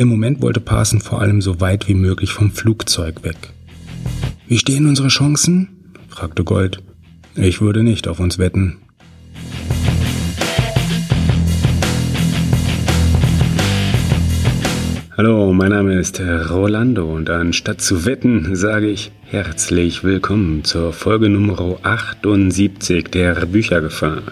Im Moment wollte Parson vor allem so weit wie möglich vom Flugzeug weg. Wie stehen unsere Chancen? fragte Gold. Ich würde nicht auf uns wetten. Hallo, mein Name ist Rolando und anstatt zu wetten, sage ich herzlich willkommen zur Folge Nummer 78 der Büchergefahr.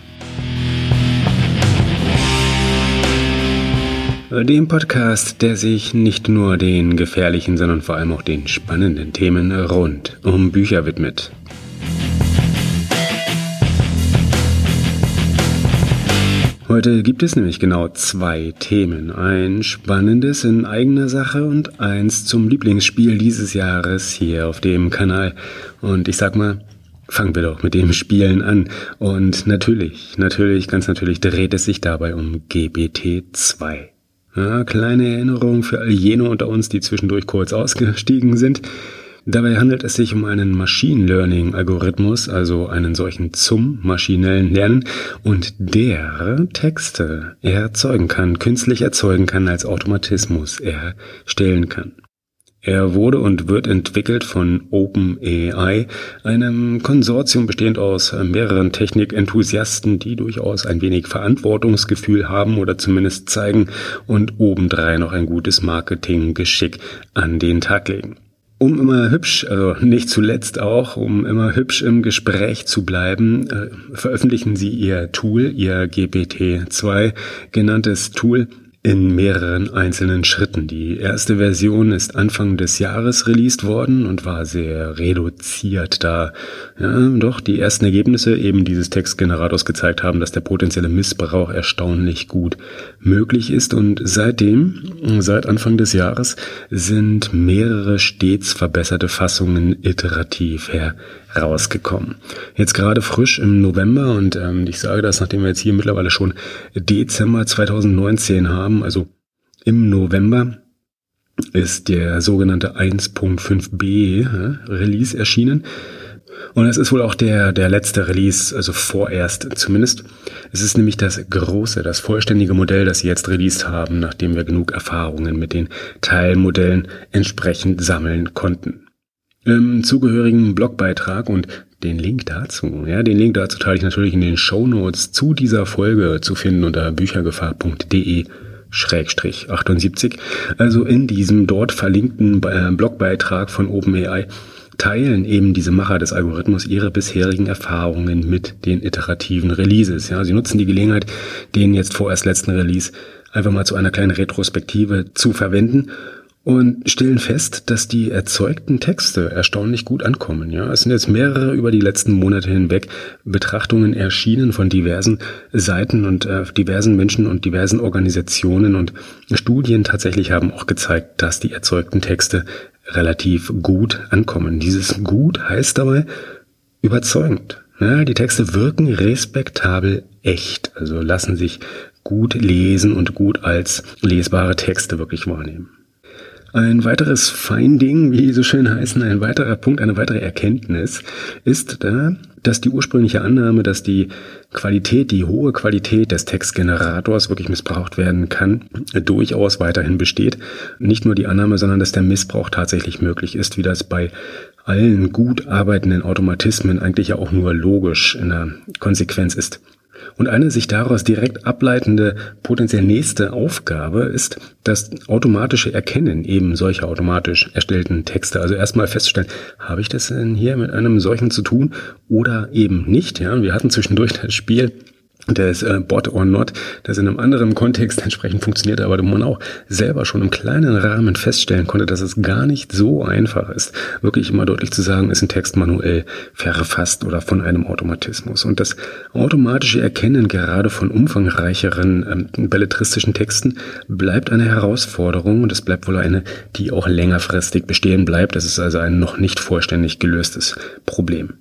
Dem Podcast, der sich nicht nur den gefährlichen, sondern vor allem auch den spannenden Themen rund um Bücher widmet. Heute gibt es nämlich genau zwei Themen. Ein spannendes in eigener Sache und eins zum Lieblingsspiel dieses Jahres hier auf dem Kanal. Und ich sag mal, fangen wir doch mit dem Spielen an. Und natürlich, natürlich, ganz natürlich dreht es sich dabei um GBT 2. Ja, kleine Erinnerung für all jene unter uns, die zwischendurch kurz ausgestiegen sind. Dabei handelt es sich um einen Machine Learning Algorithmus, also einen solchen zum maschinellen Lernen und der Texte erzeugen kann, künstlich erzeugen kann als Automatismus erstellen kann. Er wurde und wird entwickelt von OpenAI, einem Konsortium bestehend aus mehreren Technikenthusiasten, die durchaus ein wenig Verantwortungsgefühl haben oder zumindest zeigen und obendrein noch ein gutes Marketinggeschick an den Tag legen. Um immer hübsch, also nicht zuletzt auch, um immer hübsch im Gespräch zu bleiben, äh, veröffentlichen sie ihr Tool, ihr GPT-2 genanntes Tool in mehreren einzelnen Schritten. Die erste Version ist Anfang des Jahres released worden und war sehr reduziert, da ja, doch die ersten Ergebnisse eben dieses Textgenerators gezeigt haben, dass der potenzielle Missbrauch erstaunlich gut möglich ist und seitdem, seit Anfang des Jahres, sind mehrere stets verbesserte Fassungen iterativ her rausgekommen. Jetzt gerade frisch im November und ähm, ich sage das, nachdem wir jetzt hier mittlerweile schon Dezember 2019 haben, also im November ist der sogenannte 1.5b äh, Release erschienen. Und es ist wohl auch der, der letzte Release, also vorerst zumindest. Es ist nämlich das große, das vollständige Modell, das sie jetzt released haben, nachdem wir genug Erfahrungen mit den Teilmodellen entsprechend sammeln konnten im zugehörigen Blogbeitrag und den Link dazu, ja, den Link dazu teile ich natürlich in den Show Notes zu dieser Folge zu finden unter büchergefahr.de Schrägstrich 78. Also in diesem dort verlinkten äh, Blogbeitrag von OpenAI teilen eben diese Macher des Algorithmus ihre bisherigen Erfahrungen mit den iterativen Releases. Ja, sie nutzen die Gelegenheit, den jetzt vorerst letzten Release einfach mal zu einer kleinen Retrospektive zu verwenden und stellen fest, dass die erzeugten Texte erstaunlich gut ankommen. Ja, es sind jetzt mehrere über die letzten Monate hinweg Betrachtungen erschienen von diversen Seiten und äh, diversen Menschen und diversen Organisationen und Studien tatsächlich haben auch gezeigt, dass die erzeugten Texte relativ gut ankommen. Dieses gut heißt dabei überzeugend. Ja, die Texte wirken respektabel echt, also lassen sich gut lesen und gut als lesbare Texte wirklich wahrnehmen. Ein weiteres Finding, wie so schön heißen, ein weiterer Punkt, eine weitere Erkenntnis ist da, dass die ursprüngliche Annahme, dass die Qualität, die hohe Qualität des Textgenerators wirklich missbraucht werden kann, durchaus weiterhin besteht. Nicht nur die Annahme, sondern dass der Missbrauch tatsächlich möglich ist, wie das bei allen gut arbeitenden Automatismen eigentlich ja auch nur logisch in der Konsequenz ist. Und eine sich daraus direkt ableitende potenziell nächste Aufgabe ist das automatische Erkennen eben solcher automatisch erstellten Texte. Also erstmal feststellen, habe ich das denn hier mit einem solchen zu tun oder eben nicht? Ja, wir hatten zwischendurch das Spiel des äh, Bot or Not, das in einem anderen Kontext entsprechend funktioniert, aber man auch selber schon im kleinen Rahmen feststellen konnte, dass es gar nicht so einfach ist, wirklich immer deutlich zu sagen, ist ein Text manuell verfasst oder von einem Automatismus. Und das automatische Erkennen gerade von umfangreicheren ähm, belletristischen Texten bleibt eine Herausforderung und es bleibt wohl eine, die auch längerfristig bestehen bleibt. Das ist also ein noch nicht vollständig gelöstes Problem.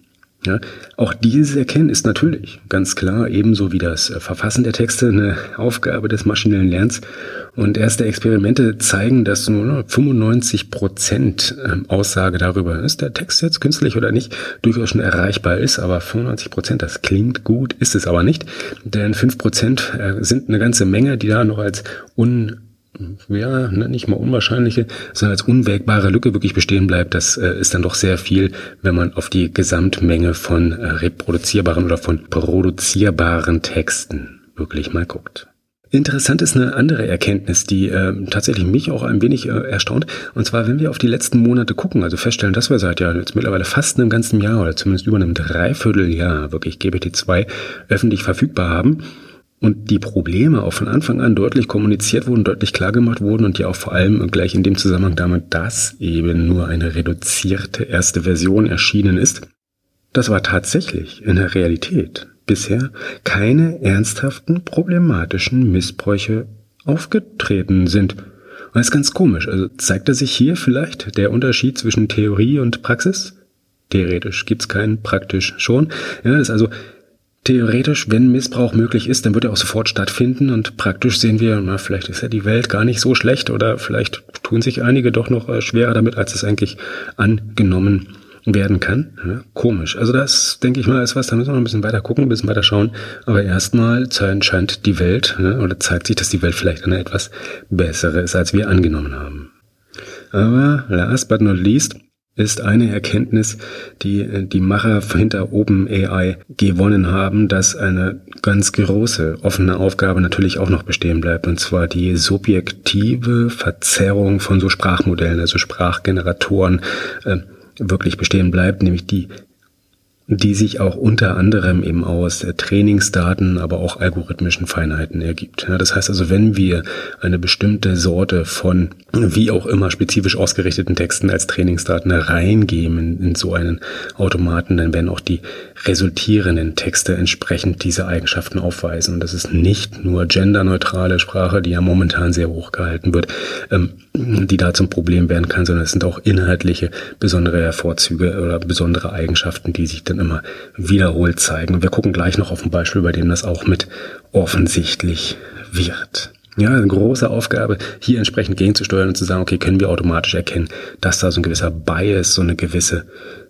Ja, auch dieses Erkennen ist natürlich ganz klar ebenso wie das Verfassen der Texte eine Aufgabe des maschinellen Lernens. Und erste Experimente zeigen, dass nur 95 Prozent ähm, Aussage darüber, ist der Text jetzt künstlich oder nicht, durchaus schon erreichbar ist. Aber 95 Prozent, das klingt gut, ist es aber nicht. Denn 5 Prozent äh, sind eine ganze Menge, die da noch als un ja, ne, nicht mal unwahrscheinliche, sondern als unwägbare Lücke wirklich bestehen bleibt, das äh, ist dann doch sehr viel, wenn man auf die Gesamtmenge von äh, reproduzierbaren oder von produzierbaren Texten wirklich mal guckt. Interessant ist eine andere Erkenntnis, die äh, tatsächlich mich auch ein wenig äh, erstaunt. Und zwar, wenn wir auf die letzten Monate gucken, also feststellen, dass wir seit ja jetzt mittlerweile fast einem ganzen Jahr oder zumindest über einem Dreivierteljahr wirklich GPT-2 öffentlich verfügbar haben und die Probleme auch von Anfang an deutlich kommuniziert wurden, deutlich klar gemacht wurden und ja auch vor allem gleich in dem Zusammenhang damit, dass eben nur eine reduzierte erste Version erschienen ist. Das war tatsächlich in der Realität bisher keine ernsthaften problematischen Missbräuche aufgetreten sind. Und das ist ganz komisch. Also zeigt er sich hier vielleicht der Unterschied zwischen Theorie und Praxis? Theoretisch gibt's keinen, praktisch schon. Ja, ist also theoretisch, wenn Missbrauch möglich ist, dann wird er auch sofort stattfinden und praktisch sehen wir, na, vielleicht ist ja die Welt gar nicht so schlecht oder vielleicht tun sich einige doch noch äh, schwerer damit, als es eigentlich angenommen werden kann. Ja, komisch. Also das, denke ich mal, ist was, da müssen wir noch ein bisschen weiter gucken, ein bisschen weiter schauen. Aber erstmal scheint die Welt, ne, oder zeigt sich, dass die Welt vielleicht eine etwas bessere ist, als wir angenommen haben. Aber last but not least ist eine Erkenntnis, die die Macher hinter OpenAI gewonnen haben, dass eine ganz große offene Aufgabe natürlich auch noch bestehen bleibt, und zwar die subjektive Verzerrung von so Sprachmodellen, also Sprachgeneratoren, äh, wirklich bestehen bleibt, nämlich die die sich auch unter anderem eben aus Trainingsdaten, aber auch algorithmischen Feinheiten ergibt. Das heißt also, wenn wir eine bestimmte Sorte von wie auch immer spezifisch ausgerichteten Texten als Trainingsdaten reingeben in, in so einen Automaten, dann werden auch die resultierenden Texte entsprechend diese Eigenschaften aufweisen. Und das ist nicht nur genderneutrale Sprache, die ja momentan sehr hoch gehalten wird, ähm, die da zum Problem werden kann, sondern es sind auch inhaltliche besondere Vorzüge oder besondere Eigenschaften, die sich dann dann immer wiederholt zeigen. Und wir gucken gleich noch auf ein Beispiel, bei dem das auch mit offensichtlich wird. Ja, eine große Aufgabe, hier entsprechend gegenzusteuern und zu sagen, okay, können wir automatisch erkennen, dass da so ein gewisser Bias, so eine gewisse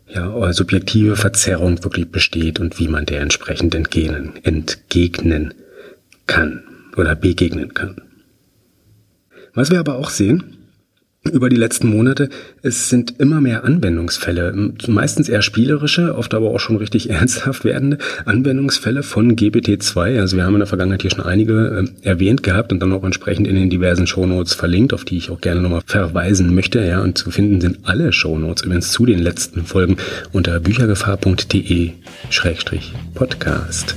ja, subjektive Verzerrung wirklich besteht und wie man der entsprechend entgegnen, entgegnen kann oder begegnen kann. Was wir aber auch sehen, über die letzten Monate. Es sind immer mehr Anwendungsfälle, meistens eher spielerische, oft aber auch schon richtig ernsthaft werdende Anwendungsfälle von GPT-2. Also wir haben in der Vergangenheit hier schon einige äh, erwähnt gehabt und dann auch entsprechend in den diversen Shownotes verlinkt, auf die ich auch gerne nochmal verweisen möchte. Ja, und zu finden sind alle Shownotes übrigens zu den letzten Folgen unter büchergefahr.de-podcast.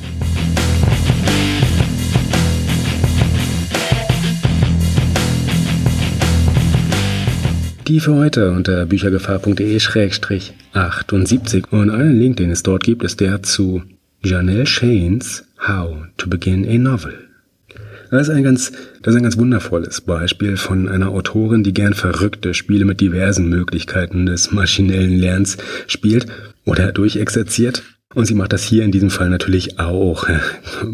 die für heute unter büchergefahr.de-78 und einen Link, den es dort gibt, ist der zu Janelle Shanes How to Begin a Novel. Das ist ein ganz, das ist ein ganz wundervolles Beispiel von einer Autorin, die gern verrückte Spiele mit diversen Möglichkeiten des maschinellen Lernens spielt oder durchexerziert und sie macht das hier in diesem Fall natürlich auch,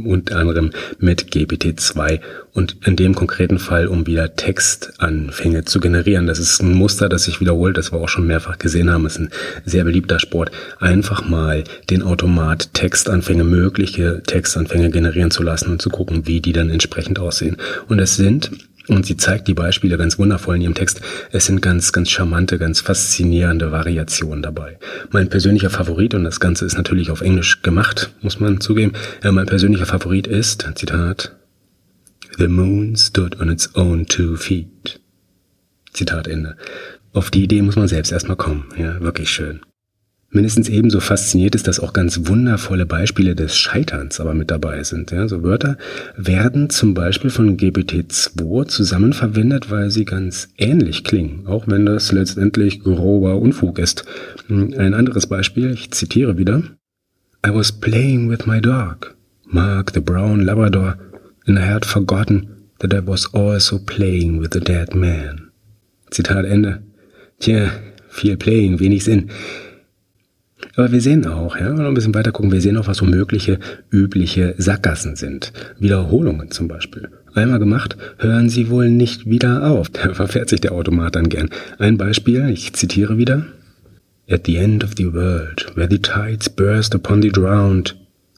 unter anderem mit GPT-2 und in dem konkreten Fall, um wieder Textanfänge zu generieren. Das ist ein Muster, das sich wiederholt, das wir auch schon mehrfach gesehen haben. Das ist ein sehr beliebter Sport. Einfach mal den Automat Textanfänge, mögliche Textanfänge generieren zu lassen und zu gucken, wie die dann entsprechend aussehen. Und es sind und sie zeigt die Beispiele ganz wundervoll in ihrem Text. Es sind ganz, ganz charmante, ganz faszinierende Variationen dabei. Mein persönlicher Favorit, und das Ganze ist natürlich auf Englisch gemacht, muss man zugeben, ja, mein persönlicher Favorit ist, Zitat, The moon stood on its own two feet. Zitat Ende. Auf die Idee muss man selbst erstmal kommen. Ja, wirklich schön. Mindestens ebenso fasziniert ist, dass auch ganz wundervolle Beispiele des Scheiterns aber mit dabei sind. Ja, so Wörter werden zum Beispiel von GPT-2 zusammenverwendet, weil sie ganz ähnlich klingen, auch wenn das letztendlich grober Unfug ist. Ein anderes Beispiel, ich zitiere wieder. I was playing with my dog, Mark the brown Labrador, and I had forgotten that I was also playing with the dead man. Zitat Ende. Tja, viel Playing, wenig Sinn. Aber wir sehen auch, ja, wenn wir ein bisschen weiter gucken, wir sehen auch, was so mögliche, übliche Sackgassen sind. Wiederholungen zum Beispiel. Einmal gemacht, hören sie wohl nicht wieder auf. Da verfährt sich der Automat dann gern. Ein Beispiel, ich zitiere wieder. At the end of the world, where the tides burst upon the drowned,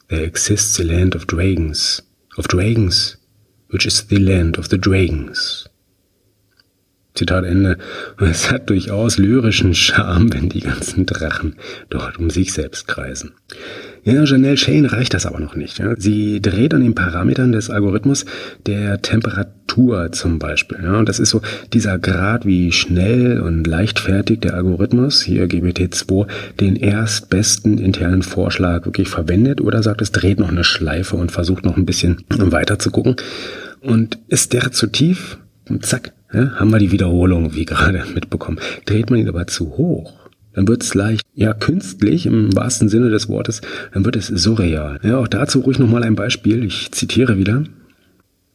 there exists the land of dragons, of dragons, which is the land of the dragons. Zitat Ende. Und es hat durchaus lyrischen Charme, wenn die ganzen Drachen dort um sich selbst kreisen. Ja, Janelle Shane reicht das aber noch nicht. Ja. Sie dreht an den Parametern des Algorithmus der Temperatur zum Beispiel. Ja. Und das ist so dieser Grad, wie schnell und leichtfertig der Algorithmus, hier GPT-2, den erstbesten internen Vorschlag wirklich verwendet oder sagt, es dreht noch eine Schleife und versucht noch ein bisschen weiter zu gucken. Und ist der zu tief, zack, ja, haben wir die Wiederholung, wie gerade mitbekommen. Dreht man ihn aber zu hoch, dann wird es leicht, ja, künstlich im wahrsten Sinne des Wortes, dann wird es surreal. Ja, auch dazu ruhig nochmal ein Beispiel. Ich zitiere wieder.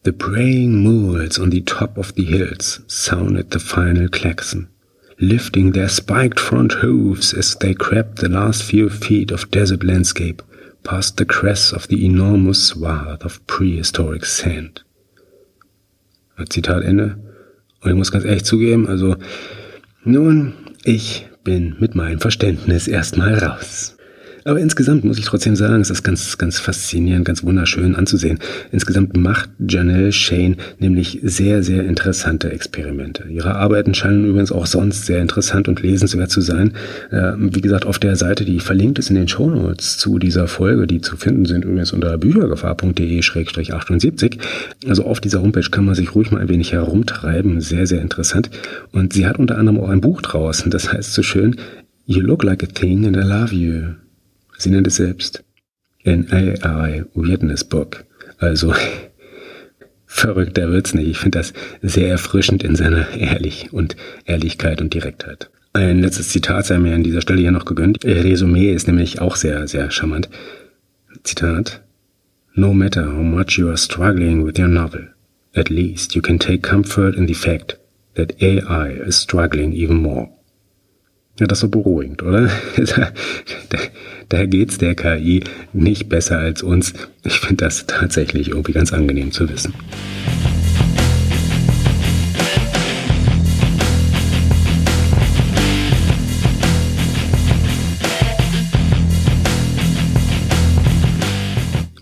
The praying mules on the top of the hills sounded the final klaxon, lifting their spiked front hooves as they crept the last few feet of desert landscape past the crests of the enormous swath of prehistoric sand. Zitat Ende. Und ich muss ganz ehrlich zugeben, also, nun, ich bin mit meinem Verständnis erstmal raus. Aber insgesamt muss ich trotzdem sagen, es ist ganz, ganz faszinierend, ganz wunderschön anzusehen. Insgesamt macht Janelle Shane nämlich sehr, sehr interessante Experimente. Ihre Arbeiten scheinen übrigens auch sonst sehr interessant und lesenswert zu sein. Äh, wie gesagt, auf der Seite, die verlinkt ist in den Shownotes zu dieser Folge, die zu finden sind übrigens unter büchergefahr.de-78. Also auf dieser Homepage kann man sich ruhig mal ein wenig herumtreiben. Sehr, sehr interessant. Und sie hat unter anderem auch ein Buch draußen. Das heißt so schön, You look like a thing and I love you. Sie nennt es selbst an AI Weirdness Book. Also verrückter wird's nicht. Ich finde das sehr erfrischend in seiner Ehrlich und Ehrlichkeit und Direktheit. Ein letztes Zitat sei mir an dieser Stelle hier noch gegönnt. Resümee ist nämlich auch sehr, sehr charmant. Zitat. No matter how much you are struggling with your novel, at least you can take comfort in the fact that AI is struggling even more. Ja, das ist so beruhigend, oder? da, da geht's der KI nicht besser als uns. Ich finde das tatsächlich irgendwie ganz angenehm zu wissen.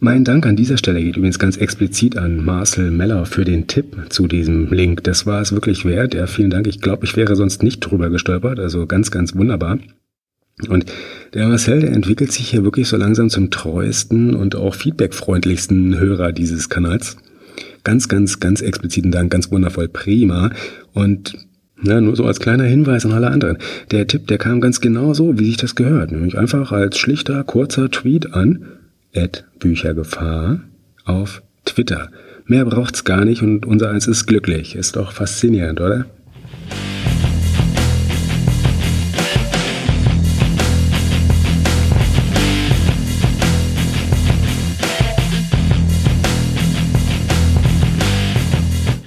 Mein Dank an dieser Stelle geht übrigens ganz explizit an Marcel Meller für den Tipp zu diesem Link. Das war es wirklich wert. Ja, vielen Dank. Ich glaube, ich wäre sonst nicht drüber gestolpert. Also ganz, ganz wunderbar. Und der Marcel, der entwickelt sich hier wirklich so langsam zum treuesten und auch feedbackfreundlichsten Hörer dieses Kanals. Ganz, ganz, ganz expliziten Dank, ganz wundervoll, prima. Und ja, nur so als kleiner Hinweis an alle anderen. Der Tipp, der kam ganz genau so, wie sich das gehört. Nämlich einfach als schlichter, kurzer Tweet an Büchergefahr auf Twitter. Mehr braucht's gar nicht und unser eins ist glücklich. Ist doch faszinierend, oder?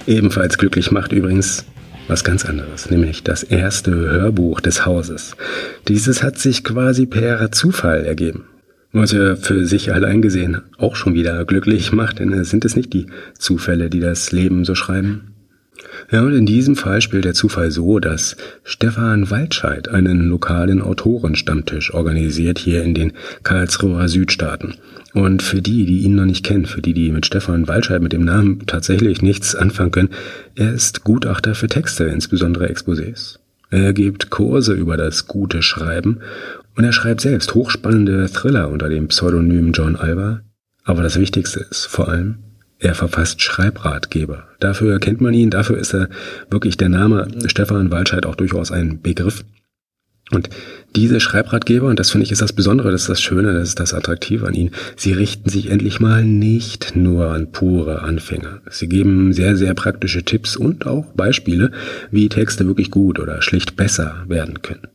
Ebenfalls glücklich macht übrigens was ganz anderes, nämlich das erste Hörbuch des Hauses. Dieses hat sich quasi per Zufall ergeben. Was er für sich allein gesehen auch schon wieder glücklich macht, denn sind es nicht die Zufälle, die das Leben so schreiben? Ja, und in diesem Fall spielt der Zufall so, dass Stefan Waldscheid einen lokalen Autorenstammtisch organisiert hier in den Karlsruher Südstaaten. Und für die, die ihn noch nicht kennen, für die, die mit Stefan Waldscheid mit dem Namen tatsächlich nichts anfangen können, er ist Gutachter für Texte, insbesondere Exposés. Er gibt Kurse über das gute Schreiben und er schreibt selbst hochspannende Thriller unter dem Pseudonym John Alba. Aber das Wichtigste ist vor allem, er verfasst Schreibratgeber. Dafür kennt man ihn, dafür ist er wirklich der Name Stefan Waldscheid auch durchaus ein Begriff. Und diese Schreibratgeber, und das finde ich ist das Besondere, das ist das Schöne, das ist das Attraktive an ihnen, sie richten sich endlich mal nicht nur an pure Anfänger. Sie geben sehr, sehr praktische Tipps und auch Beispiele, wie Texte wirklich gut oder schlicht besser werden können.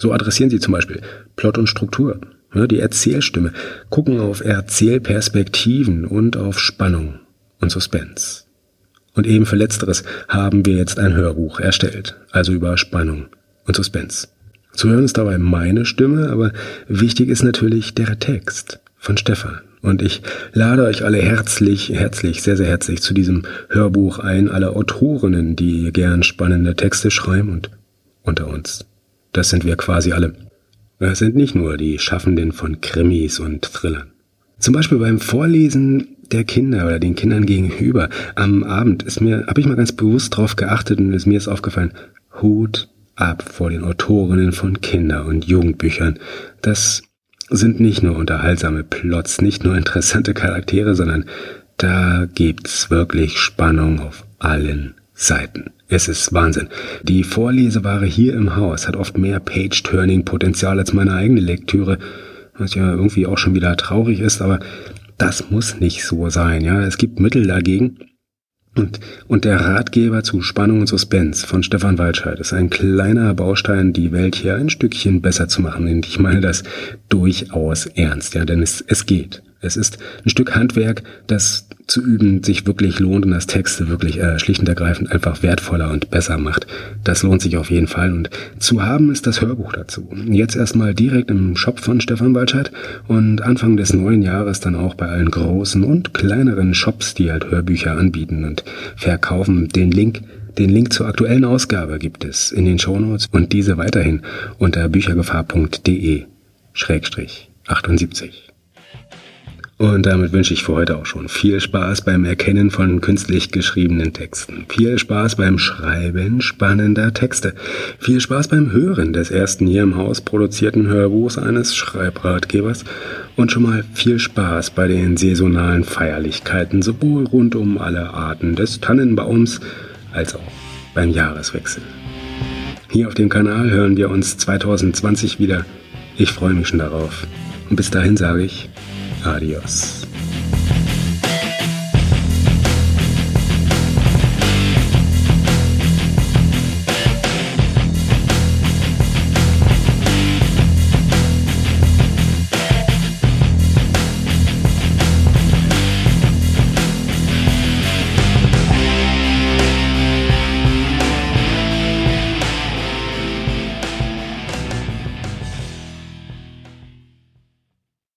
So adressieren sie zum Beispiel Plot und Struktur, die Erzählstimme, gucken auf Erzählperspektiven und auf Spannung und Suspense. Und eben für Letzteres haben wir jetzt ein Hörbuch erstellt, also über Spannung und Suspense. Zu hören ist dabei meine Stimme, aber wichtig ist natürlich der Text von Stefan. Und ich lade euch alle herzlich, herzlich, sehr, sehr herzlich zu diesem Hörbuch ein, alle Autorinnen, die gern spannende Texte schreiben und unter uns das sind wir quasi alle. Es sind nicht nur die Schaffenden von Krimis und Thrillern. Zum Beispiel beim Vorlesen der Kinder oder den Kindern gegenüber. Am Abend ist mir, habe ich mal ganz bewusst drauf geachtet und ist mir ist aufgefallen, Hut ab vor den Autorinnen von Kinder- und Jugendbüchern. Das sind nicht nur unterhaltsame Plots, nicht nur interessante Charaktere, sondern da gibt's wirklich Spannung auf allen Seiten. Es ist Wahnsinn. Die Vorleseware hier im Haus hat oft mehr Page-Turning-Potenzial als meine eigene Lektüre, was ja irgendwie auch schon wieder traurig ist, aber das muss nicht so sein, ja. Es gibt Mittel dagegen. Und, und der Ratgeber zu Spannung und Suspense von Stefan Waldscheid ist ein kleiner Baustein, die Welt hier ein Stückchen besser zu machen. Und ich meine das durchaus ernst, ja, denn es, es geht. Es ist ein Stück Handwerk, das zu üben sich wirklich lohnt und das Texte wirklich äh, schlicht und ergreifend einfach wertvoller und besser macht. Das lohnt sich auf jeden Fall und zu haben ist das Hörbuch dazu. Jetzt erstmal direkt im Shop von Stefan Waldscheid und Anfang des neuen Jahres dann auch bei allen großen und kleineren Shops, die halt Hörbücher anbieten und verkaufen. Den Link den Link zur aktuellen Ausgabe gibt es in den Shownotes und diese weiterhin unter büchergefahr.de Schrägstrich 78. Und damit wünsche ich für heute auch schon viel Spaß beim Erkennen von künstlich geschriebenen Texten. Viel Spaß beim Schreiben spannender Texte. Viel Spaß beim Hören des ersten hier im Haus produzierten Hörbuchs eines Schreibratgebers. Und schon mal viel Spaß bei den saisonalen Feierlichkeiten, sowohl rund um alle Arten des Tannenbaums als auch beim Jahreswechsel. Hier auf dem Kanal hören wir uns 2020 wieder. Ich freue mich schon darauf. Und bis dahin sage ich, Adiós.